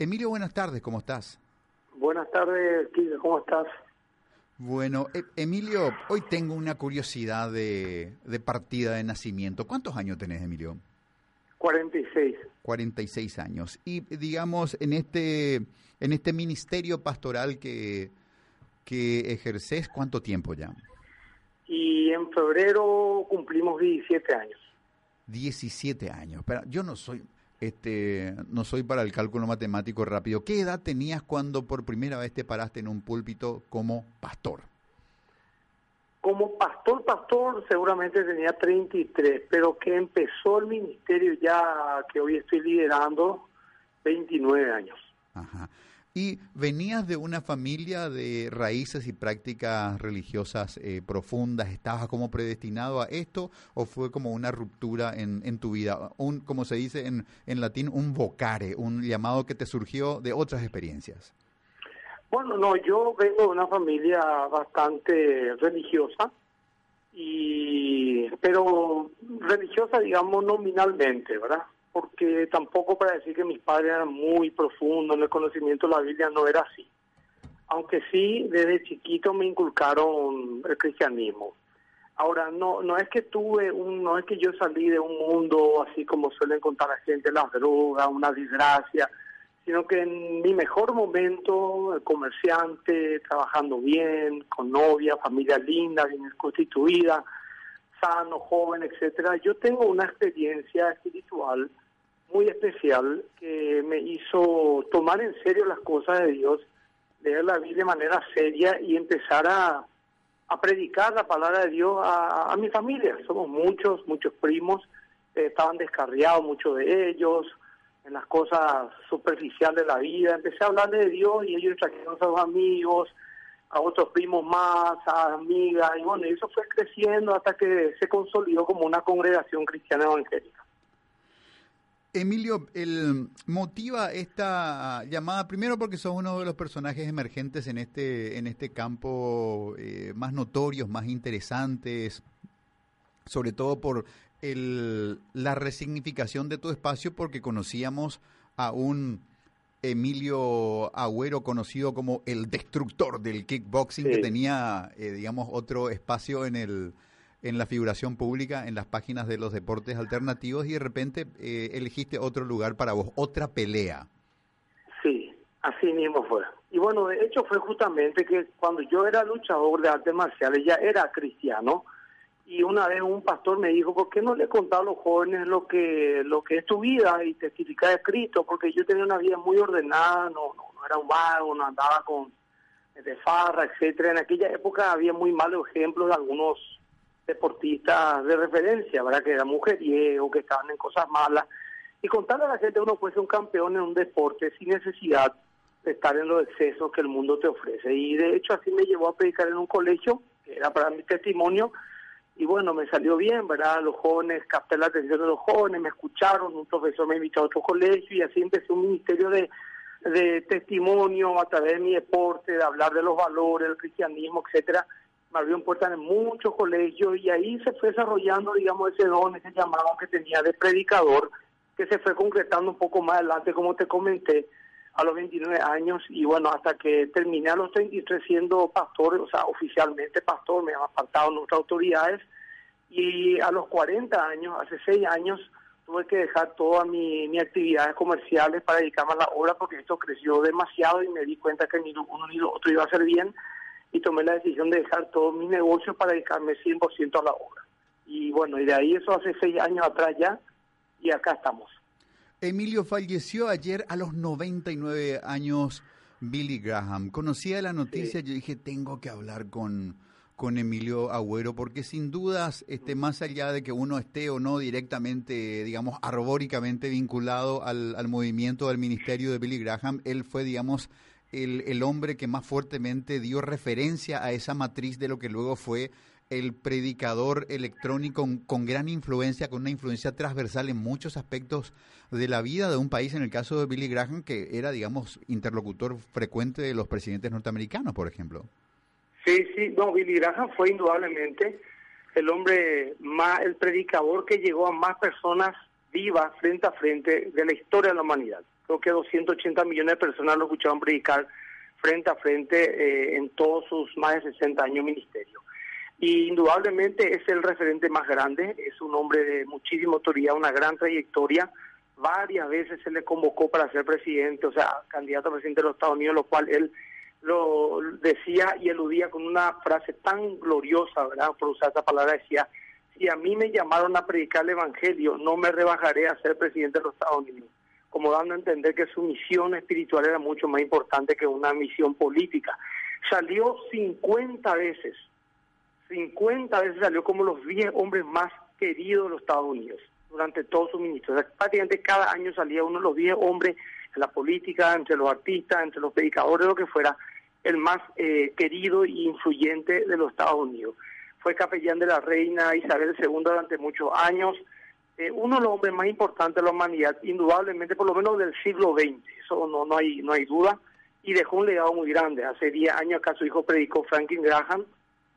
Emilio, buenas tardes, ¿cómo estás? Buenas tardes, ¿cómo estás? Bueno, e- Emilio, hoy tengo una curiosidad de, de partida de nacimiento. ¿Cuántos años tenés, Emilio? 46. 46 años. Y digamos, en este, en este ministerio pastoral que, que ejerces, ¿cuánto tiempo ya? Y en febrero cumplimos 17 años. 17 años. Pero yo no soy, este, no soy para el cálculo matemático rápido. ¿Qué edad tenías cuando por primera vez te paraste en un púlpito como pastor? Como pastor, pastor, seguramente tenía 33, pero que empezó el ministerio ya que hoy estoy liderando, 29 años. Ajá. ¿Y venías de una familia de raíces y prácticas religiosas eh, profundas? ¿Estabas como predestinado a esto o fue como una ruptura en, en tu vida? Un, como se dice en, en latín, un vocare, un llamado que te surgió de otras experiencias. Bueno, no, yo vengo de una familia bastante religiosa, y pero religiosa, digamos, nominalmente, ¿verdad? Porque tampoco para decir que mis padres eran muy profundos en el conocimiento de la Biblia, no era así. Aunque sí, desde chiquito me inculcaron el cristianismo. Ahora, no no es que tuve un, no es que yo salí de un mundo así como suelen contar la gente, las drogas, una desgracia, sino que en mi mejor momento, comerciante, trabajando bien, con novia, familia linda, bien constituida, sano, joven, etcétera, yo tengo una experiencia espiritual muy especial que me hizo tomar en serio las cosas de Dios, leer la Biblia de manera seria y empezar a, a predicar la palabra de Dios a, a mi familia. Somos muchos, muchos primos, eh, estaban descarriados muchos de ellos, en las cosas superficiales de la vida. Empecé a hablarle de Dios y ellos trajeron a sus amigos, a otros primos más, a amigas, y bueno, eso fue creciendo hasta que se consolidó como una congregación cristiana evangélica. Emilio, el motiva esta llamada primero porque sos uno de los personajes emergentes en este en este campo eh, más notorios, más interesantes, sobre todo por el, la resignificación de tu espacio, porque conocíamos a un Emilio Agüero, conocido como el destructor del kickboxing, Sí. que tenía, eh, digamos, otro espacio en el en la figuración pública, en las páginas de los deportes alternativos, y de repente eh, elegiste otro lugar para vos, otra pelea. Sí, así mismo fue. Y bueno, de hecho fue justamente que cuando yo era luchador de artes marciales, ya era cristiano, y una vez un pastor me dijo, ¿por qué no le contás a los jóvenes lo que lo que es tu vida y testificar de Cristo? Porque yo tenía una vida muy ordenada, no, no, no era un vago, no andaba con de farra, etcétera. En aquella época había muy malos ejemplos de algunos deportistas de referencia, ¿verdad? Que eran mujeriegos, que estaban en cosas malas. Y contarle a la gente uno puede ser un campeón en un deporte sin necesidad de estar en los excesos que el mundo te ofrece. Y de hecho así me llevó a predicar en un colegio, que era para mi testimonio, y bueno, me salió bien, ¿verdad? Los jóvenes, capté la atención de los jóvenes, me escucharon, un profesor me invitó a otro colegio y así empecé un ministerio de, de testimonio a través de mi deporte, de hablar de los valores, del cristianismo, etcétera. Me abrieron puertas en muchos colegios y ahí se fue desarrollando, digamos, ese don, ese llamado que tenía de predicador, que se fue concretando un poco más adelante, como te comenté, a los 29 años. Y bueno, hasta que terminé a los 33 siendo pastor, o sea, oficialmente pastor, me han apartado nuestras autoridades. Y a los 40 años, hace 6 años, tuve que dejar todas mi- mis actividades comerciales para dedicarme a la obra porque esto creció demasiado y me di cuenta que ni lo uno ni lo otro iba a hacer bien y tomé la decisión de dejar todos mis negocios para dedicarme 100% a la obra. Y bueno, y de ahí eso hace 6 años atrás ya y acá estamos. Emilio falleció ayer a los 99 años Billy Graham. Conocía la noticia, yo dije, tengo que hablar con, con Emilio Agüero, porque sin dudas, este, más allá de que uno esté o no directamente, digamos, arbóricamente vinculado al, al movimiento del ministerio de Billy Graham, él fue, digamos, el, el hombre que más fuertemente dio referencia a esa matriz de lo que luego fue el predicador electrónico con, con, gran influencia, con una influencia transversal en muchos aspectos de la vida de un país, en el caso de Billy Graham, que era, digamos, interlocutor frecuente de los presidentes norteamericanos, por ejemplo. Sí, sí, no, Billy Graham fue indudablemente el hombre más, el predicador que llegó a más personas vivas frente a frente de la historia de la humanidad. creo que 280 millones de personas lo escucharon predicar frente a frente eh, en todos sus más de 60 años ministerio. Y indudablemente es el referente más grande, es un hombre de muchísima autoridad, una gran trayectoria. Varias veces se le convocó para ser presidente, o sea, candidato a presidente de los Estados Unidos, lo cual él lo decía y eludía con una frase tan gloriosa, ¿verdad? Por usar esa palabra, decía, si a mí me llamaron a predicar el Evangelio, no me rebajaré a ser presidente de los Estados Unidos como dando a entender que su misión espiritual era mucho más importante que una misión política. Salió 50 veces, 50 veces salió como los 10 hombres más queridos de los Estados Unidos durante todo su ministerio. prácticamente cada año salía uno de los 10 hombres en la política, entre los artistas, entre los predicadores, lo que fuera, el más eh, querido e influyente de los Estados Unidos. Fue capellán de la reina Isabel II durante muchos años, eh, uno de los hombres más importantes de la humanidad, indudablemente, por lo menos del siglo XX, eso no, no, hay, no hay duda, y dejó un legado muy grande. Hace 10 años acá su hijo predicó Franklin Graham,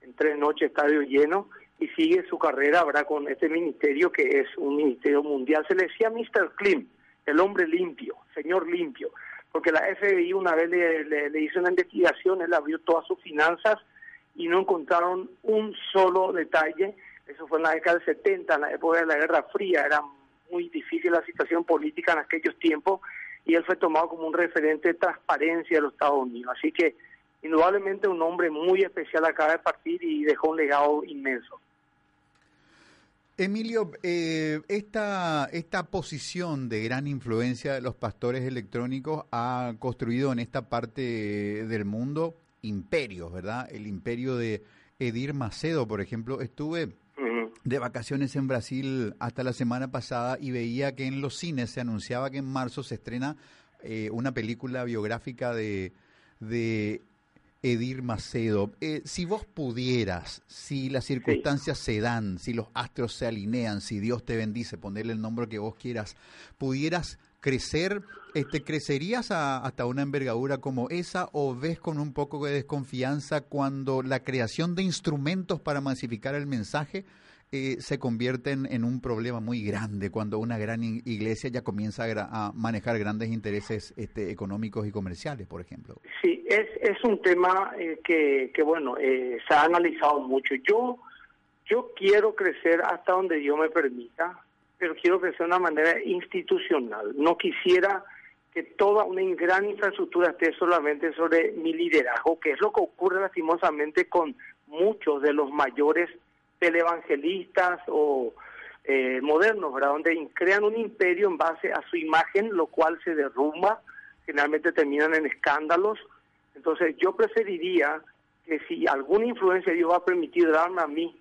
en tres noches estadio lleno, y sigue su carrera ¿verdad? con este ministerio que es un ministerio mundial. Se le decía Mr. Klim, el hombre limpio, señor limpio, porque la FBI una vez le hizo una investigación, él abrió todas sus finanzas y no encontraron un solo detalle eso fue en la década del 70, en la época de la Guerra Fría, era muy difícil la situación política en aquellos tiempos y él fue tomado como un referente de transparencia de los Estados Unidos. Así que indudablemente un hombre muy especial acaba de partir y dejó un legado inmenso. Emilio, eh, esta, esta posición de gran influencia de los pastores electrónicos ha construido en esta parte del mundo imperios, ¿verdad? El imperio de Edir Macedo, por ejemplo, estuve de vacaciones en Brasil hasta la semana pasada y veía que en los cines se anunciaba que en marzo se estrena eh, una película biográfica de, de Edir Macedo. Eh, si vos pudieras, si las circunstancias se dan, si los astros se alinean, si Dios te bendice, ponerle el nombre que vos quieras, pudieras crecer, este, ¿crecerías hasta una envergadura como esa o ves con un poco de desconfianza cuando la creación de instrumentos para masificar el mensaje eh, se convierten en un problema muy grande cuando una gran iglesia ya comienza a, manejar grandes intereses este, económicos y comerciales, por ejemplo. Sí, es, es un tema eh, que, que, bueno, eh, se ha analizado mucho. Yo, yo quiero crecer hasta donde Dios me permita, pero quiero crecer de una manera institucional. No quisiera que toda una gran infraestructura esté solamente sobre mi liderazgo, que es lo que ocurre lastimosamente con muchos de los mayores televangelistas o eh, modernos, ¿verdad? Donde crean un imperio en base a su imagen, lo cual se derrumba, finalmente terminan en escándalos. Entonces yo preferiría que si alguna influencia Dios va a permitir darme a mí,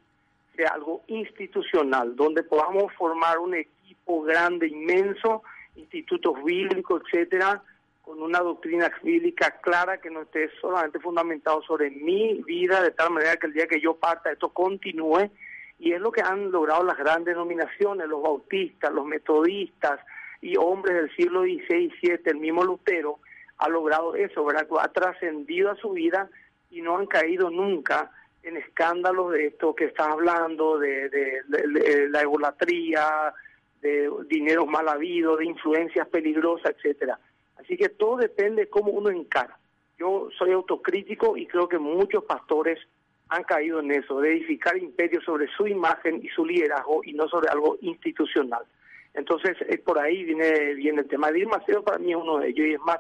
algo institucional, donde podamos formar un equipo grande, inmenso, institutos bíblicos, etcétera, con una doctrina bíblica clara que no esté solamente fundamentado sobre mi vida, de tal manera que el día que yo parta esto continúe. Y es lo que han logrado las grandes denominaciones, los bautistas, los metodistas y hombres del siglo XVI y XVII, el mismo Lutero, ha logrado eso, ¿verdad? Ha trascendido a su vida y no han caído nunca en escándalos de esto que estás hablando, de, de, la egolatría, de dinero mal habido, de influencias peligrosas, etcétera. Así que todo depende de cómo uno encara. Yo soy autocrítico y creo que muchos pastores han caído en eso, de edificar imperios sobre su imagen y su liderazgo y no sobre algo institucional. Entonces, es por ahí viene, viene el tema. Edir Macedo para mí es uno de ellos y es más,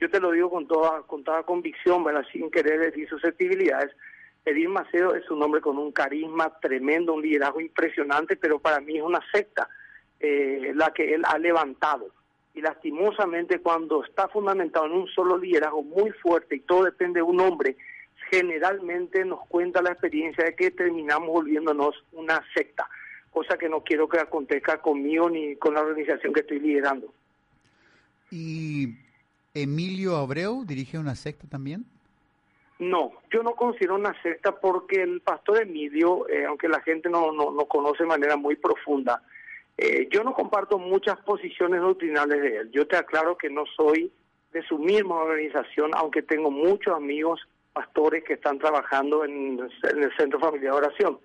yo te lo digo con toda, con toda convicción, ¿verdad? sin querer decir susceptibilidades. Edir Macedo es un hombre con un carisma tremendo, un liderazgo impresionante, pero para mí es una secta eh, la que él ha levantado y lastimosamente cuando está fundamentado en un solo liderazgo muy fuerte y todo depende de un hombre, generalmente nos cuenta la experiencia de que terminamos volviéndonos una secta, cosa que no quiero que acontezca conmigo ni con la organización que estoy liderando. ¿Y Emilio Abreu dirige una secta también? No, yo no considero una secta porque el pastor Emilio, eh, aunque la gente no, no, no conoce de manera muy profunda, eh, yo no comparto muchas posiciones doctrinales de él. Yo te aclaro que no soy de su misma organización, aunque tengo muchos amigos pastores que están trabajando en, el Centro Familiar de Oración.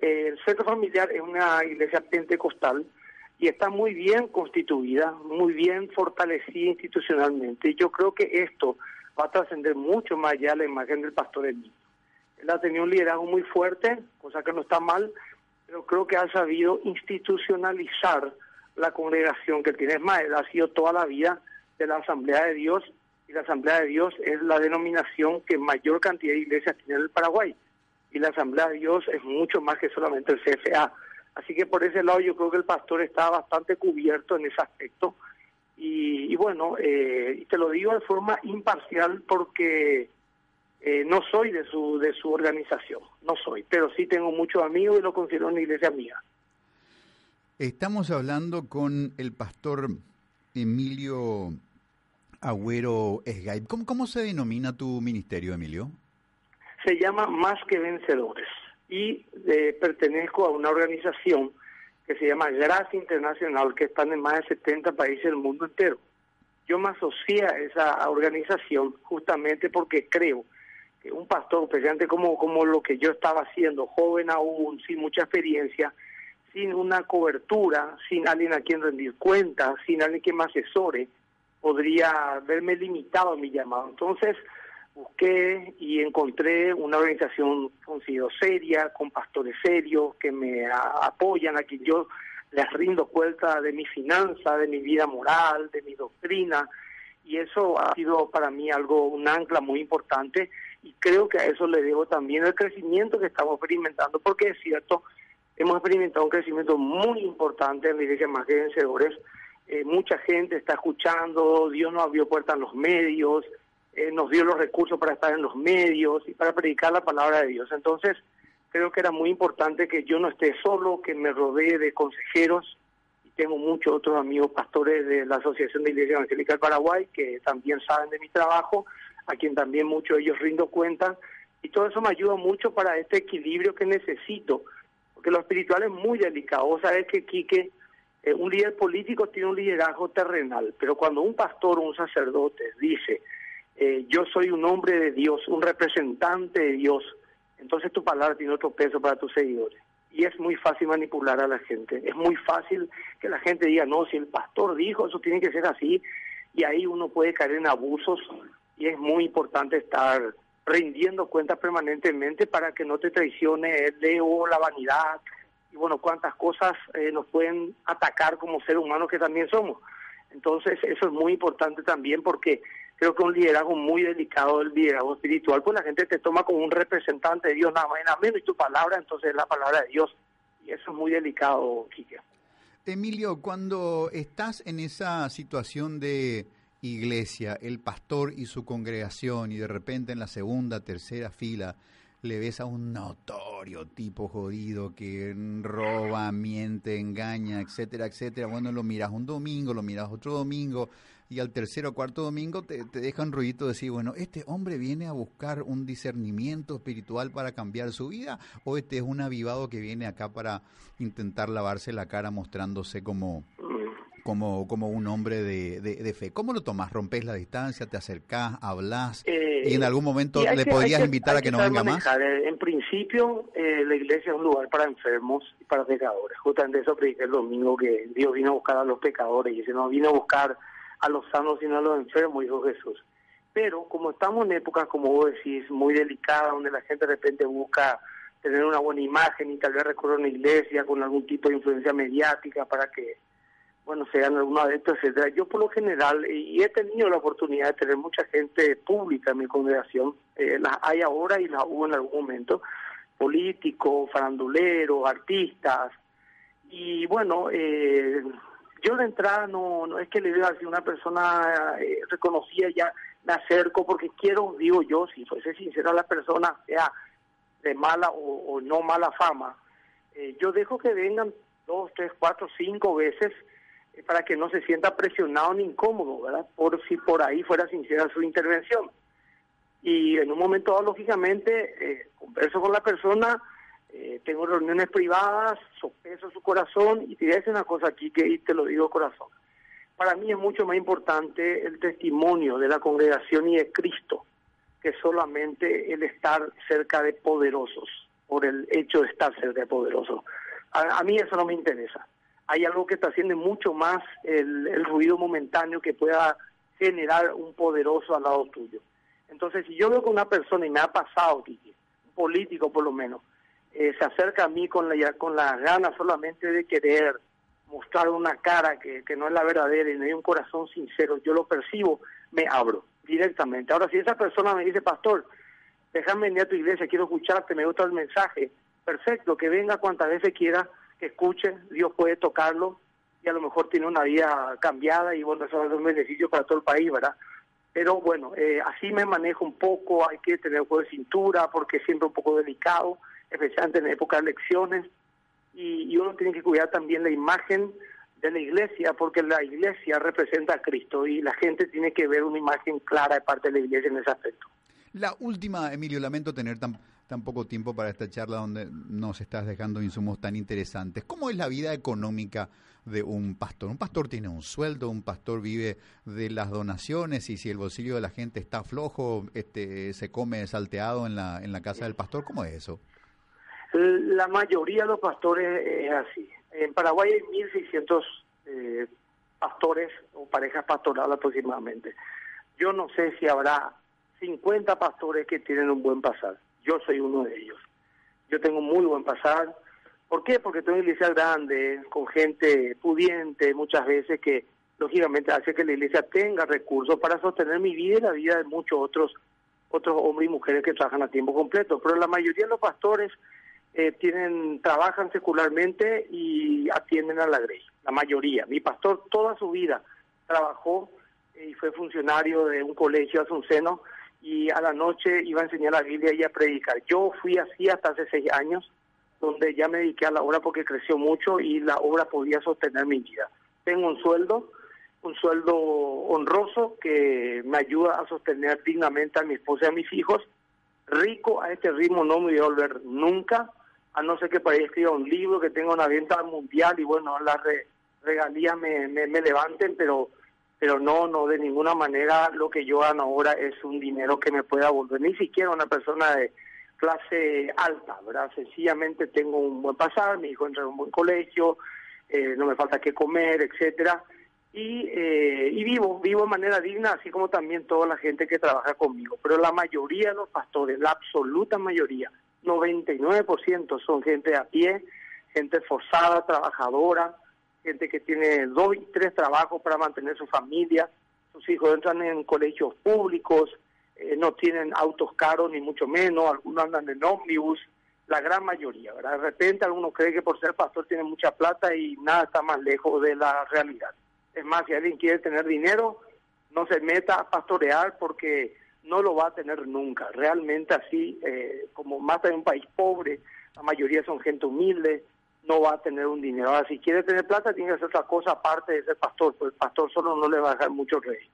Eh, el Centro Familiar es una iglesia pentecostal y está muy bien constituida, muy bien fortalecida institucionalmente. Y yo creo que esto va a trascender mucho más allá la imagen del pastor Emilio. Él ha tenido un liderazgo muy fuerte, cosa que no está mal, pero creo que ha sabido institucionalizar la congregación que tiene. Es más, él ha sido toda la vida de la Asamblea de Dios y la Asamblea de Dios es la denominación que mayor cantidad de iglesias tiene en el Paraguay. Y la Asamblea de Dios es mucho más que solamente el CFA. Así que por ese lado yo creo que el pastor está bastante cubierto en ese aspecto. Y, bueno, eh, te lo digo de forma imparcial porque eh, no soy de su, de su organización, no soy, pero sí tengo muchos amigos y lo considero una iglesia amiga. Estamos hablando con el pastor Emilio Agüero Esgaib. ¿Cómo, ¿Cómo se denomina tu ministerio, Emilio? Se llama Más que Vencedores y eh, pertenezco a una organización que se llama Gracia Internacional, que está en más de 70 países del mundo entero. Yo me asocié a esa organización justamente porque creo que un pastor, precisamente como, como lo que yo estaba haciendo, joven aún, sin mucha experiencia, sin una cobertura, sin alguien a quien rendir cuentas, sin alguien que me asesore, podría verme limitado a mi llamado. Entonces busqué y encontré una organización considero seria, con pastores serios que me apoyan, a quien yo les rindo cuenta de mi finanza, de mi vida moral, de mi doctrina, y eso ha sido para mí algo, un ancla muy importante, y creo que a eso le debo también el crecimiento que estamos experimentando, porque es cierto, hemos experimentado un crecimiento muy importante en la iglesia más que vencedores, eh, mucha gente está escuchando, Dios nos abrió puertas en los medios, eh, nos dio los recursos para estar en los medios y para predicar la palabra de Dios. Entonces, creo que era muy importante que yo no esté solo, que me rodee de consejeros y tengo muchos otros amigos pastores de la Asociación de Iglesia Evangélica del Paraguay que también saben de mi trabajo, a quien también muchos de ellos rindo cuenta y todo eso me ayuda mucho para este equilibrio que necesito, porque lo espiritual es muy delicado. Vos sabés que, Quique, eh, un líder político tiene un liderazgo terrenal, pero cuando un pastor o un sacerdote dice, eh, yo soy un hombre de Dios, un representante de Dios, entonces tu palabra tiene otro peso para tus seguidores. Y es muy fácil manipular a la gente, es muy fácil que la gente diga, no, si el pastor dijo, eso tiene que ser así, y ahí uno puede caer en abusos, y es muy importante estar rindiendo cuentas permanentemente para que no te traicione el ego, la vanidad, y bueno, cuántas cosas eh, nos pueden atacar como seres humanos que también somos. Entonces, eso es muy importante también porque creo que un liderazgo muy delicado, el liderazgo espiritual, pues la gente te toma como un representante de Dios, nada más y nada menos, y tu palabra entonces es la palabra de Dios. Y eso es muy delicado, Quique. Emilio, cuando estás en esa situación de iglesia, el pastor y su congregación, y de repente en la segunda, tercera fila, le ves a un notorio tipo jodido que roba, miente, engaña, etcétera, etcétera. Bueno, lo miras un domingo, lo miras otro domingo y al tercer o cuarto domingo te, te deja un ruidito de decir, bueno, ¿este hombre viene a buscar un discernimiento espiritual para cambiar su vida o este es un avivado que viene acá para intentar lavarse la cara mostrándose como como, como un hombre de, de, fe. ¿Cómo lo tomas? ¿Rompes la distancia? ¿Te acercás? ¿Hablas? Eh, ¿Y en algún momento le podrías invitar a que no venga más? Eh, en principio, eh, la iglesia es un lugar para enfermos y para pecadores. Justamente eso prediqué el domingo, que Dios vino a buscar a los pecadores y dice, no vino a buscar a los sanos sino a los enfermos, dijo Jesús. Pero como estamos en épocas, como vos decís, muy delicadas, donde la gente de repente busca tener una buena imagen y tal vez recurre a una iglesia con algún tipo de influencia mediática para que bueno, sean algunos adeptos, etcétera. Yo por lo general, y he tenido la oportunidad de tener mucha gente pública en mi congregación, eh, las hay ahora y las hubo en algún momento, políticos, faranduleros, artistas, y bueno, eh, yo de entrada no, no es que le vea a una persona eh, reconocida ya me acerco porque quiero, digo yo, si fuese sincera la persona, sea de mala o, no mala fama, eh, yo dejo que vengan dos, tres, cuatro, cinco veces para que no se sienta presionado ni incómodo, ¿verdad? Por si por ahí fuera sincera su intervención. Y en un momento dado, lógicamente, eh, converso con la persona, eh, tengo reuniones privadas, sopeso su corazón y te voy a decir una cosa aquí que te lo digo corazón. Para mí es mucho más importante el testimonio de la congregación y de Cristo que solamente el estar cerca de poderosos, por el hecho de estar cerca de poderosos. a mí eso no me interesa hay algo que está haciendo mucho más el, ruido momentáneo que pueda generar un poderoso al lado tuyo. Entonces, si yo veo que una persona, y me ha pasado, un político por lo menos, eh, se acerca a mí con la, con las ganas solamente de querer mostrar una cara que, que no es la verdadera y no hay un corazón sincero, yo lo percibo, me abro directamente. Ahora, si esa persona me dice, pastor, déjame venir a tu iglesia, quiero escucharte, me gusta el mensaje, perfecto, que venga cuantas veces quiera, que escuche, Dios puede tocarlo y a lo mejor tiene una vida cambiada y bueno, eso a ser un beneficio para todo el país, ¿verdad? Pero bueno, eh, así me manejo un poco, hay que tener juego de cintura porque siempre un poco delicado, especialmente en época de elecciones, y, y uno tiene que cuidar también la imagen de la iglesia, porque la iglesia representa a Cristo y la gente tiene que ver una imagen clara de parte de la iglesia en ese aspecto. La última, Emilio, lamento tener tan, tan poco tiempo para esta charla donde nos estás dejando insumos tan interesantes. ¿Cómo es la vida económica de un pastor? Un pastor tiene un sueldo, un pastor vive de las donaciones y si el bolsillo de la gente está flojo, este, se come salteado en la, en la casa del pastor. ¿Cómo es eso? La mayoría de los pastores es así. En Paraguay hay 1.600 eh, pastores o parejas pastorales aproximadamente. Yo no sé si habrá 50 pastores que tienen un buen pasar. Yo soy uno de ellos. Yo tengo muy buen pasar. ¿Por qué? Porque tengo una iglesia grande, con gente pudiente muchas veces que lógicamente hace que la iglesia tenga recursos para sostener mi vida y la vida de muchos otros otros hombres y mujeres que trabajan a tiempo completo. Pero la mayoría de los pastores eh, tienen trabajan secularmente y atienden a la grey. La mayoría. Mi pastor toda su vida trabajó y fue funcionario de un colegio seno y a la noche iba a enseñar la Biblia y a predicar. Yo fui así hasta hace seis años, donde ya me dediqué a la obra porque creció mucho y la obra podía sostener mi vida. Tengo un sueldo, un sueldo honroso que me ayuda a sostener dignamente a mi esposa y a mis hijos. Rico a este ritmo no me voy a volver nunca, a no ser que para escriba un libro que tenga una venta mundial y bueno, las regalías me, me, levanten, pero pero no, no, de ninguna manera lo que yo gano ahora es un dinero que me pueda volver, ni siquiera una persona de clase alta, ¿verdad? Sencillamente tengo un buen pasar, mi hijo entra en un buen colegio, eh, no me falta que comer, etcétera, y, eh, y vivo, vivo de manera digna, así como también toda la gente que trabaja conmigo, pero la mayoría de los pastores, la absoluta mayoría, 99% son gente a pie, gente forzada, trabajadora, gente que tiene dos y tres trabajos para mantener su familia, sus hijos entran en colegios públicos, eh, no tienen autos caros ni mucho menos, algunos andan en ómnibus, la gran mayoría. De repente algunos cree que por ser pastor tiene mucha plata y nada está más lejos de la realidad. Es más, si alguien quiere tener dinero, no se meta a pastorear porque no lo va a tener nunca. Realmente así, eh, como más en un país pobre, la mayoría son gente humilde, no va a tener un dinero. Ahora, si quiere tener plata, tiene que hacer otra cosa aparte de ser pastor, pues el pastor solo no le va a dejar mucho rey.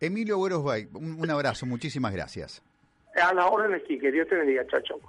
Emilio Buenos un, un abrazo, muchísimas gracias. A la orden, que Dios te bendiga, chacho.